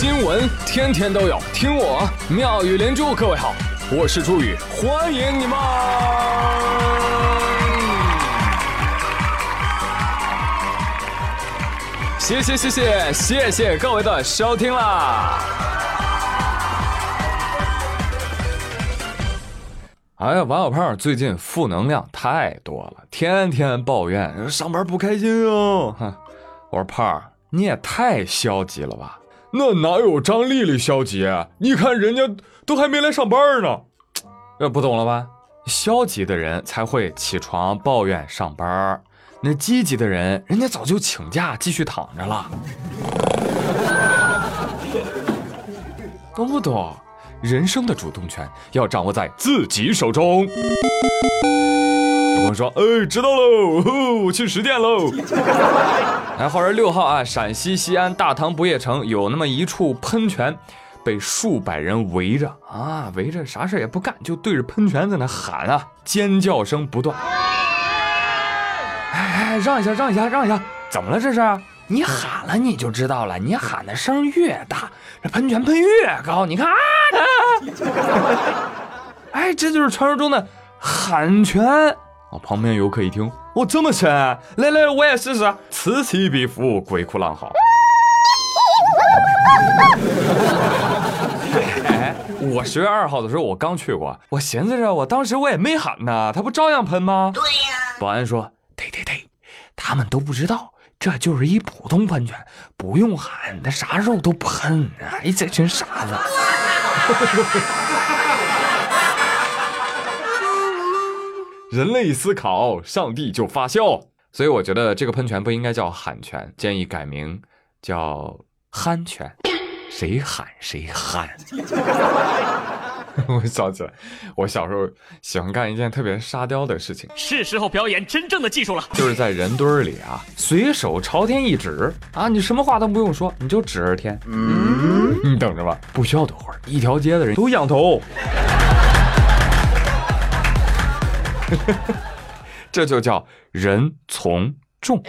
新闻天天都有，听我妙语连珠。各位好，我是朱宇，欢迎你们！谢谢谢谢谢谢各位的收听啦！哎呀，王小胖最近负能量太多了，天天抱怨上班不开心哦。哼，我说胖儿，你也太消极了吧？那哪有张丽丽消极？你看人家都还没来上班呢，这不懂了吧？消极的人才会起床抱怨上班，那积极的人，人家早就请假继续躺着了，懂不懂？人生的主动权要掌握在自己手中。我说，哎，知道喽，我去十店喽。哎，话说六号啊，陕西西安大唐不夜城有那么一处喷泉，被数百人围着啊，围着啥事也不干，就对着喷泉在那喊啊，尖叫声不断。哎哎，让一下，让一下，让一下，怎么了这是？你喊了你就知道了，你喊的声越大，这喷泉喷越高。你看啊，哎，这就是传说中的喊泉。啊！旁边游客一听，哦，这么深，来来，我也试试。此起彼伏，鬼哭狼嚎。哎，我十月二号的时候，我刚去过，我寻思着，我当时我也没喊呢，他不照样喷吗？对呀。保安说，对对对，他们都不知道，这就是一普通喷泉，不用喊，他啥时候都喷。哎，这群傻子。人类思考，上帝就发笑。所以我觉得这个喷泉不应该叫喊泉，建议改名叫憨泉。谁喊谁憨。我想起来，我小时候喜欢干一件特别沙雕的事情。是时候表演真正的技术了，就是在人堆里啊，随手朝天一指啊，你什么话都不用说，你就指着天。嗯，你等着吧，不需要多会儿，一条街的人都仰头。这就叫人从众，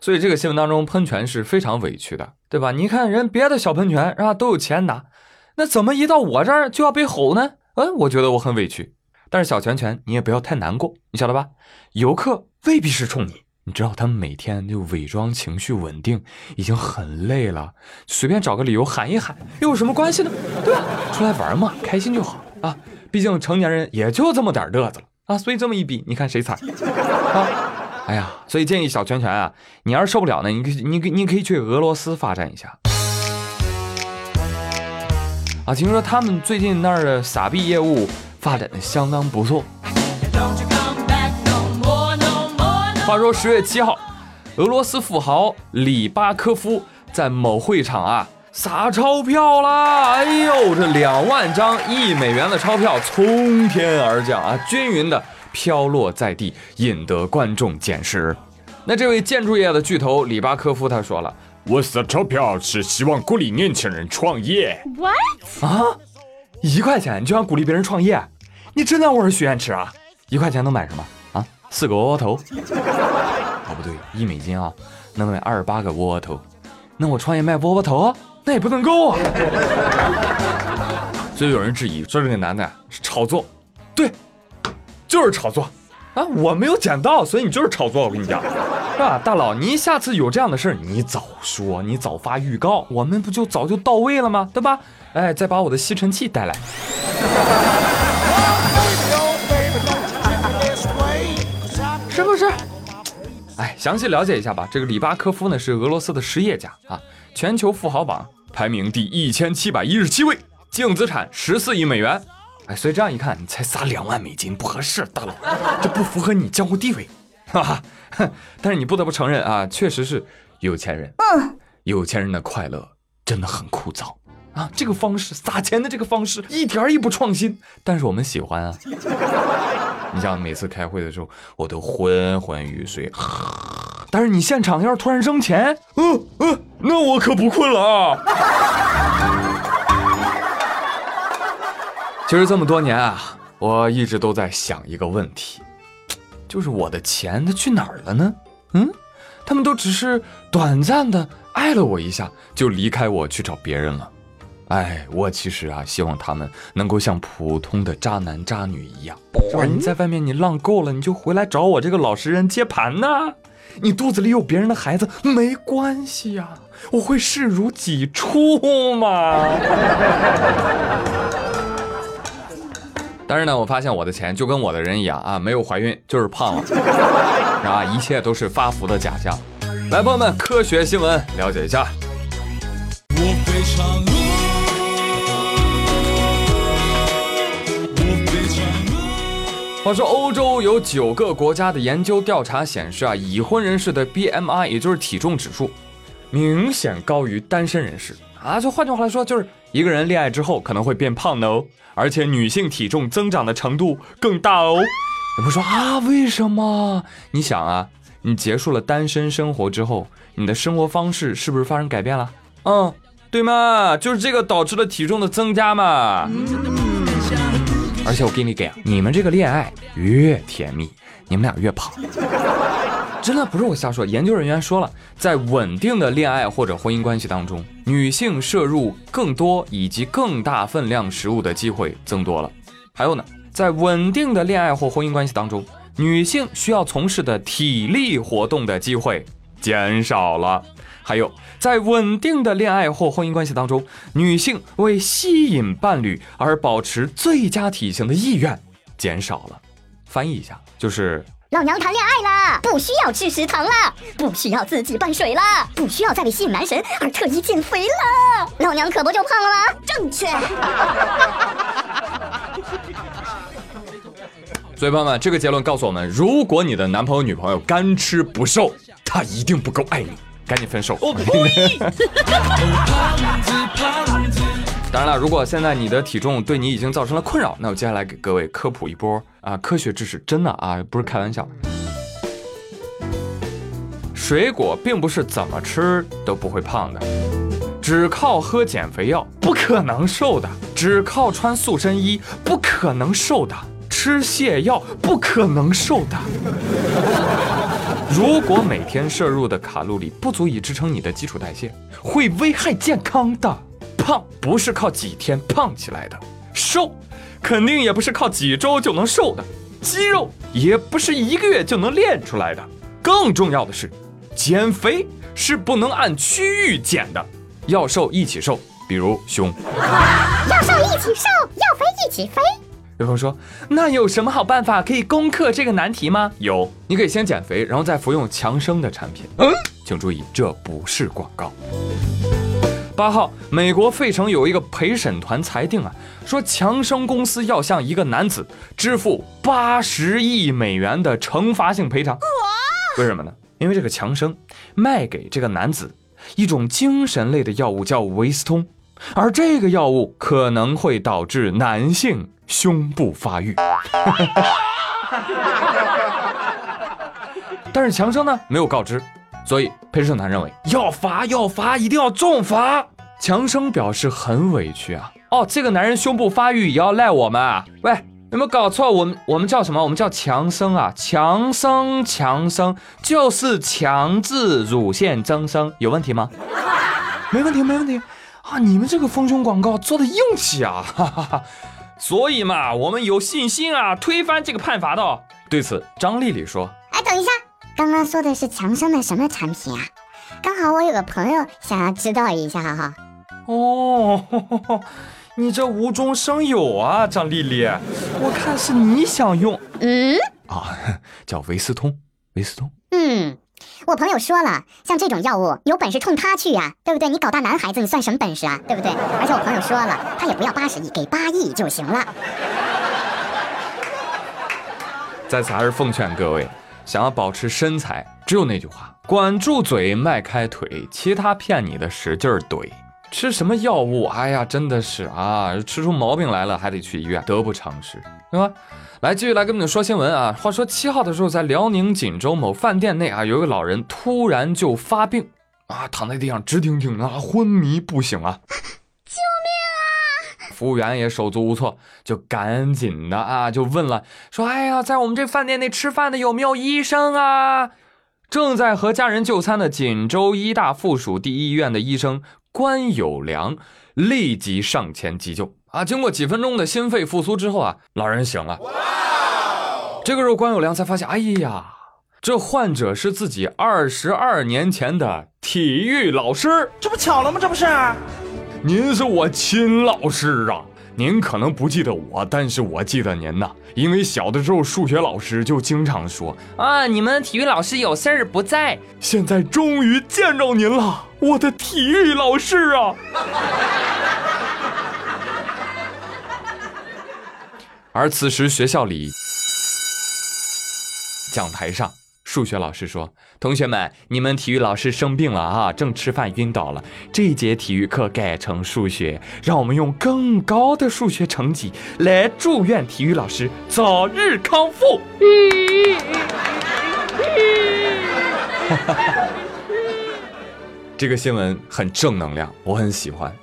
所以这个新闻当中喷泉是非常委屈的，对吧？你看人别的小喷泉啊都有钱拿，那怎么一到我这儿就要被吼呢？嗯，我觉得我很委屈。但是小泉泉你也不要太难过，你晓得吧？游客未必是冲你，你知道他们每天就伪装情绪稳定，已经很累了，随便找个理由喊一喊又有什么关系呢？对吧？出来玩嘛，开心就好啊。毕竟成年人也就这么点乐子了啊，所以这么一比，你看谁惨 啊？哎呀，所以建议小拳拳啊，你要是受不了呢，你可你可你可以去俄罗斯发展一下啊。听说他们最近那儿的傻币业务发展的相当不错。话说十月七号，俄罗斯富豪里巴科夫在某会场啊。撒钞票啦！哎呦，这两万张一美元的钞票从天而降啊，均匀的飘落在地，引得观众捡拾。那这位建筑业的巨头里巴科夫他说了：“我撒钞票是希望鼓励年轻人创业。” What？啊，一块钱你就想鼓励别人创业？你真当我是许愿池啊？一块钱能买什么啊？四个窝窝头？哦，不对，一美金啊，能买二十八个窝窝头。那我创业卖窝窝头？那也不能够啊！所以有人质疑说这个男的是炒作，对，就是炒作啊！我没有捡到，所以你就是炒作。我跟你讲，是吧，大佬？你下次有这样的事儿，你早说，你早发预告，我们不就早就到位了吗？对吧？哎，再把我的吸尘器带来，是不是？哎，详细了解一下吧。这个里巴科夫呢是俄罗斯的实业家啊，全球富豪榜。排名第一千七百一十七位，净资产十四亿美元。哎，所以这样一看，你才撒两万美金不合适，大佬，这不符合你江湖地位，哈哈。但是你不得不承认啊，确实是有钱人。嗯，有钱人的快乐真的很枯燥啊。这个方式撒钱的这个方式一点也不创新，但是我们喜欢啊。你像每次开会的时候，我都昏昏欲睡。但是你现场要是突然扔钱，嗯嗯，那我可不困了啊！其实这么多年啊，我一直都在想一个问题，就是我的钱它去哪儿了呢？嗯，他们都只是短暂的爱了我一下就离开我去找别人了。哎，我其实啊，希望他们能够像普通的渣男渣女一样，是吧？你在外面你浪够了，你就回来找我这个老实人接盘呐。你肚子里有别人的孩子没关系呀，我会视如己出嘛。但是呢，我发现我的钱就跟我的人一样啊，没有怀孕就是胖了，是吧？一切都是发福的假象。来，朋友们，科学新闻了解一下。话说，欧洲有九个国家的研究调查显示啊，已婚人士的 BMI，也就是体重指数，明显高于单身人士啊。就换句话来说，就是一个人恋爱之后可能会变胖的哦，而且女性体重增长的程度更大哦。有朋友说啊，为什么？你想啊，你结束了单身生活之后，你的生活方式是不是发生改变了？嗯，对吗？就是这个导致了体重的增加嘛。而且我给你讲，你们这个恋爱越甜蜜，你们俩越胖。真的不是我瞎说，研究人员说了，在稳定的恋爱或者婚姻关系当中，女性摄入更多以及更大分量食物的机会增多了。还有呢，在稳定的恋爱或婚姻关系当中，女性需要从事的体力活动的机会减少了。还有，在稳定的恋爱或婚姻关系当中，女性为吸引伴侣而保持最佳体型的意愿减少了。翻译一下，就是老娘谈恋爱了，不需要吃食堂了，不需要自己拌水了，不需要再为吸引男神而特意减肥了，老娘可不就胖了吗？正确。所以朋友们，这个结论告诉我们：如果你的男朋友、女朋友干吃不瘦，他一定不够爱你。赶紧分手！我呸！当然了，如果现在你的体重对你已经造成了困扰，那我接下来给各位科普一波啊，科学知识，真的啊，不是开玩笑。水果并不是怎么吃都不会胖的，只靠喝减肥药不可能瘦的，只靠穿塑身衣不可能瘦的，吃泻药不可能瘦的。如果每天摄入的卡路里不足以支撑你的基础代谢，会危害健康的。胖不是靠几天胖起来的，瘦肯定也不是靠几周就能瘦的，肌肉也不是一个月就能练出来的。更重要的是，减肥是不能按区域减的，要瘦一起瘦，比如胸。要瘦一起瘦，要肥一起肥。有朋友说：“那有什么好办法可以攻克这个难题吗？”有，你可以先减肥，然后再服用强生的产品。嗯，请注意，这不是广告。八号，美国费城有一个陪审团裁定啊，说强生公司要向一个男子支付八十亿美元的惩罚性赔偿。为什么呢？因为这个强生卖给这个男子一种精神类的药物，叫维斯通，而这个药物可能会导致男性。胸部发育，但是强生呢没有告知，所以陪审团认为要罚要罚，一定要重罚。强生表示很委屈啊，哦，这个男人胸部发育也要赖我们啊？喂，有没有搞错？我们我们叫什么？我们叫强生啊，强生强生就是强制乳腺增生，有问题吗？没问题没问题啊！你们这个丰胸广告做的硬气啊！哈哈哈。所以嘛，我们有信心啊，推翻这个判罚的。对此，张丽丽说：“哎，等一下，刚刚说的是强生的什么产品啊？刚好我有个朋友想要知道一下哈。”哦，你这无中生有啊，张丽丽，我看是你想用。嗯？啊，叫维斯通，维斯通。嗯。我朋友说了，像这种药物，有本事冲他去呀，对不对？你搞大男孩子，你算什么本事啊，对不对？而且我朋友说了，他也不要八十亿，给八亿就行了。在此还是奉劝各位，想要保持身材，只有那句话：管住嘴，迈开腿，其他骗你的使劲怼。吃什么药物？哎呀，真的是啊，吃出毛病来了还得去医院，得不偿失，对吧？来，继续来跟你们说新闻啊！话说七号的时候，在辽宁锦州某饭店内啊，有一个老人突然就发病啊，躺在地上直挺挺的，昏迷不醒啊！救命啊！服务员也手足无措，就赶紧的啊，就问了，说：“哎呀，在我们这饭店内吃饭的有没有医生啊？”正在和家人就餐的锦州医大附属第一医院的医生关友良立即上前急救啊！经过几分钟的心肺复苏之后啊，老人醒了。这个时候，关有良才发现，哎呀，这患者是自己二十二年前的体育老师。这不巧了吗？这不是？您是我亲老师啊！您可能不记得我，但是我记得您呐，因为小的时候数学老师就经常说啊，你们体育老师有事儿不在。现在终于见着您了，我的体育老师啊！而此时学校里讲台上。数学老师说：“同学们，你们体育老师生病了啊，正吃饭晕倒了。这节体育课改成数学，让我们用更高的数学成绩来祝愿体育老师早日康复。这个新闻很正能量，我很喜欢。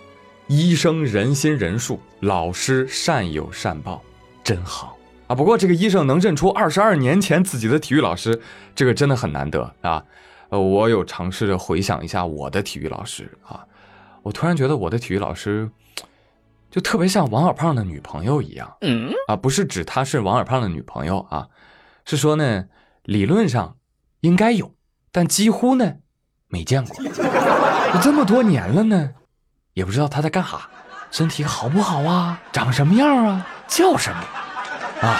医生仁心仁术，老师善有善报，真好。啊，不过这个医生能认出二十二年前自己的体育老师，这个真的很难得啊。呃，我有尝试着回想一下我的体育老师啊，我突然觉得我的体育老师 就特别像王小胖的女朋友一样。嗯，啊，不是指她是王小胖的女朋友啊，是说呢，理论上应该有，但几乎呢没见过。这么多年了呢，也不知道他在干哈，身体好不好啊？长什么样啊？叫什么？啊，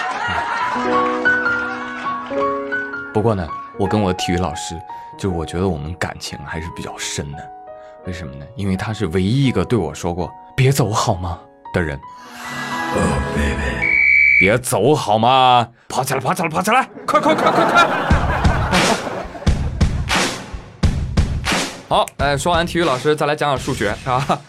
不过呢，我跟我体育老师，就我觉得我们感情还是比较深的。为什么呢？因为他是唯一一个对我说过“别走好吗”的人。别走好吗？跑起来，跑起来，跑起来！快快快快快！好，哎，说完体育老师，再来讲讲数学啊。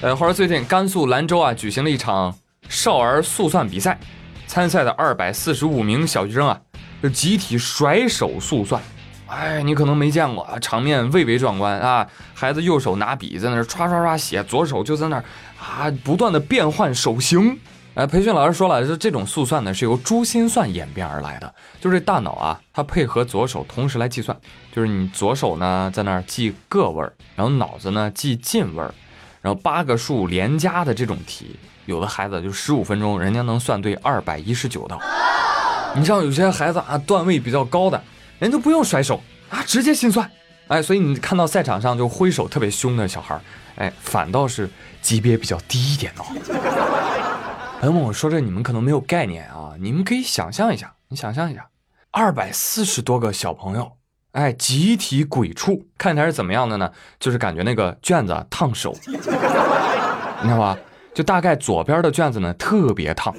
呃，话说最近甘肃兰州啊，举行了一场少儿速算比赛。参赛的二百四十五名小学生啊，就集体甩手速算。哎，你可能没见过啊，场面蔚为壮观啊！孩子右手拿笔在那儿刷刷刷写，左手就在那儿啊，不断的变换手型。哎，培训老师说了，就这种速算呢是由珠心算演变而来的，就是大脑啊，它配合左手同时来计算，就是你左手呢在那儿记个位儿，然后脑子呢记进位儿，然后八个数连加的这种题。有的孩子就十五分钟，人家能算对二百一十九道。你像有些孩子啊，段位比较高的，人都不用甩手啊，直接心算。哎，所以你看到赛场上就挥手特别凶的小孩，哎，反倒是级别比较低一点哦。朋友们，我说这你们可能没有概念啊，你们可以想象一下，你想象一下，二百四十多个小朋友，哎，集体鬼畜，看起来是怎么样的呢？就是感觉那个卷子烫手，你知道吧？就大概左边的卷子呢特别烫，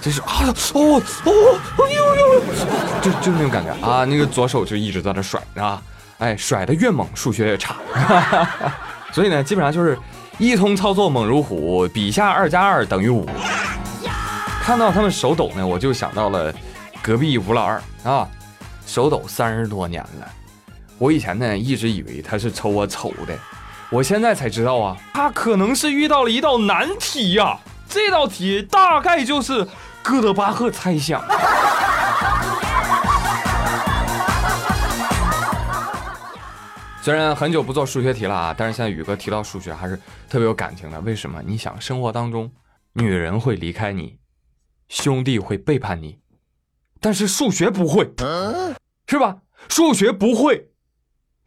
就是啊哦哦哎呦呦，就就那种感觉。啊，那个左手就一直在那甩啊，哎甩的越猛数学越差，所以呢基本上就是一通操作猛如虎，笔下二加二等于五。看到他们手抖呢，我就想到了隔壁吴老二。啊，手抖三十多年了，我以前呢一直以为他是瞅我丑的。我现在才知道啊，他可能是遇到了一道难题呀。这道题大概就是哥德巴赫猜想。虽然很久不做数学题了啊，但是现在宇哥提到数学还是特别有感情的。为什么？你想，生活当中，女人会离开你，兄弟会背叛你，但是数学不会，是吧？数学不会，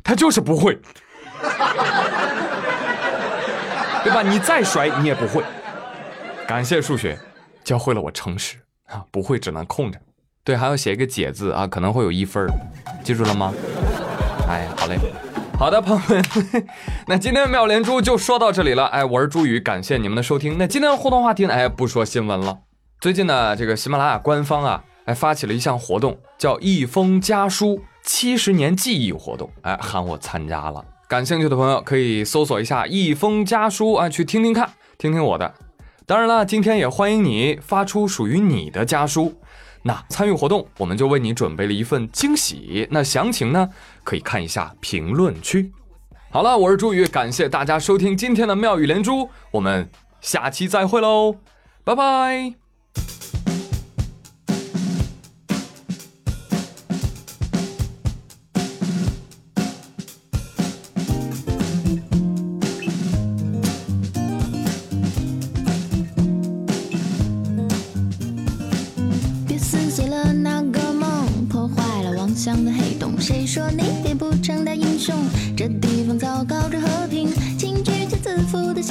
他就是不会。对吧？你再甩你也不会。感谢数学，教会了我诚实啊！不会只能空着。对，还要写一个解字啊，可能会有一分记住了吗？哎，好嘞，好的，朋友们，那今天妙连珠就说到这里了。哎，我是朱宇，感谢你们的收听。那今天的互动话题呢？哎，不说新闻了。最近呢，这个喜马拉雅官方啊，哎，发起了一项活动，叫一封家书七十年记忆活动，哎，喊我参加了。感兴趣的朋友可以搜索一下《一封家书》啊，去听听看，听听我的。当然了，今天也欢迎你发出属于你的家书。那参与活动，我们就为你准备了一份惊喜。那详情呢，可以看一下评论区。好了，我是朱宇，感谢大家收听今天的妙语连珠，我们下期再会喽，拜拜。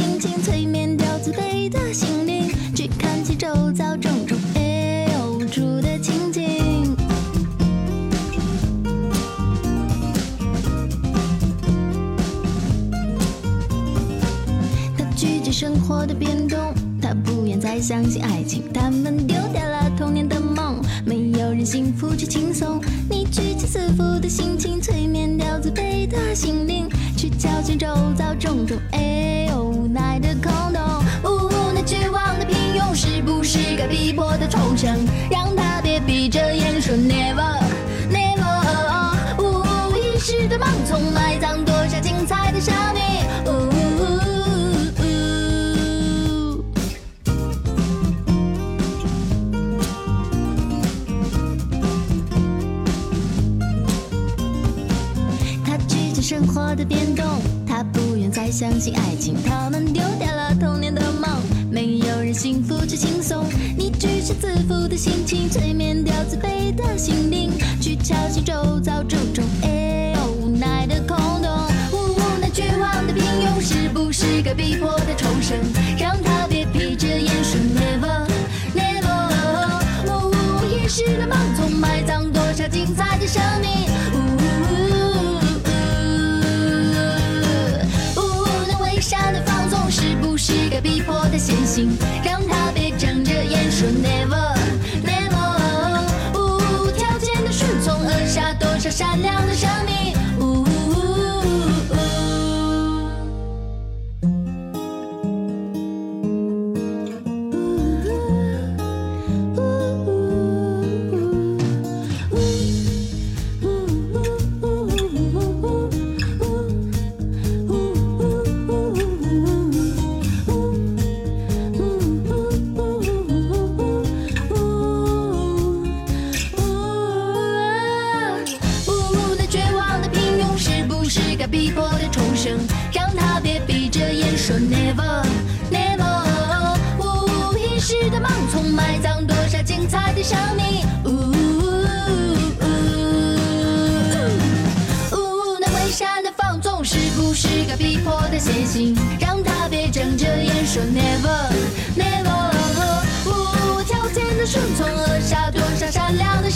心情，催眠掉自卑的心灵，去看清周遭种种哎呦出的情景。他拒绝生活的变动，他不愿再相信爱情，他们丢掉了童年的梦，没有人幸福却轻松。你举起自负的心情，催眠掉自卑的心灵，去瞧见周遭种种逼迫的重生？让他别闭着眼说 never never。无意识的盲从埋葬多少精彩的生命。他拒绝生活的变动，他不愿再相信爱情，他们丢掉了童年的梦，没有人幸福却轻松。你举起自负的心情，催眠掉自卑的心灵，去敲醒周遭的生命，呜呜呜。呜呜，那伪善的放纵，是不是该逼迫的陷行，让他别睁着眼说 never never，无条件的顺从扼杀多少善良的。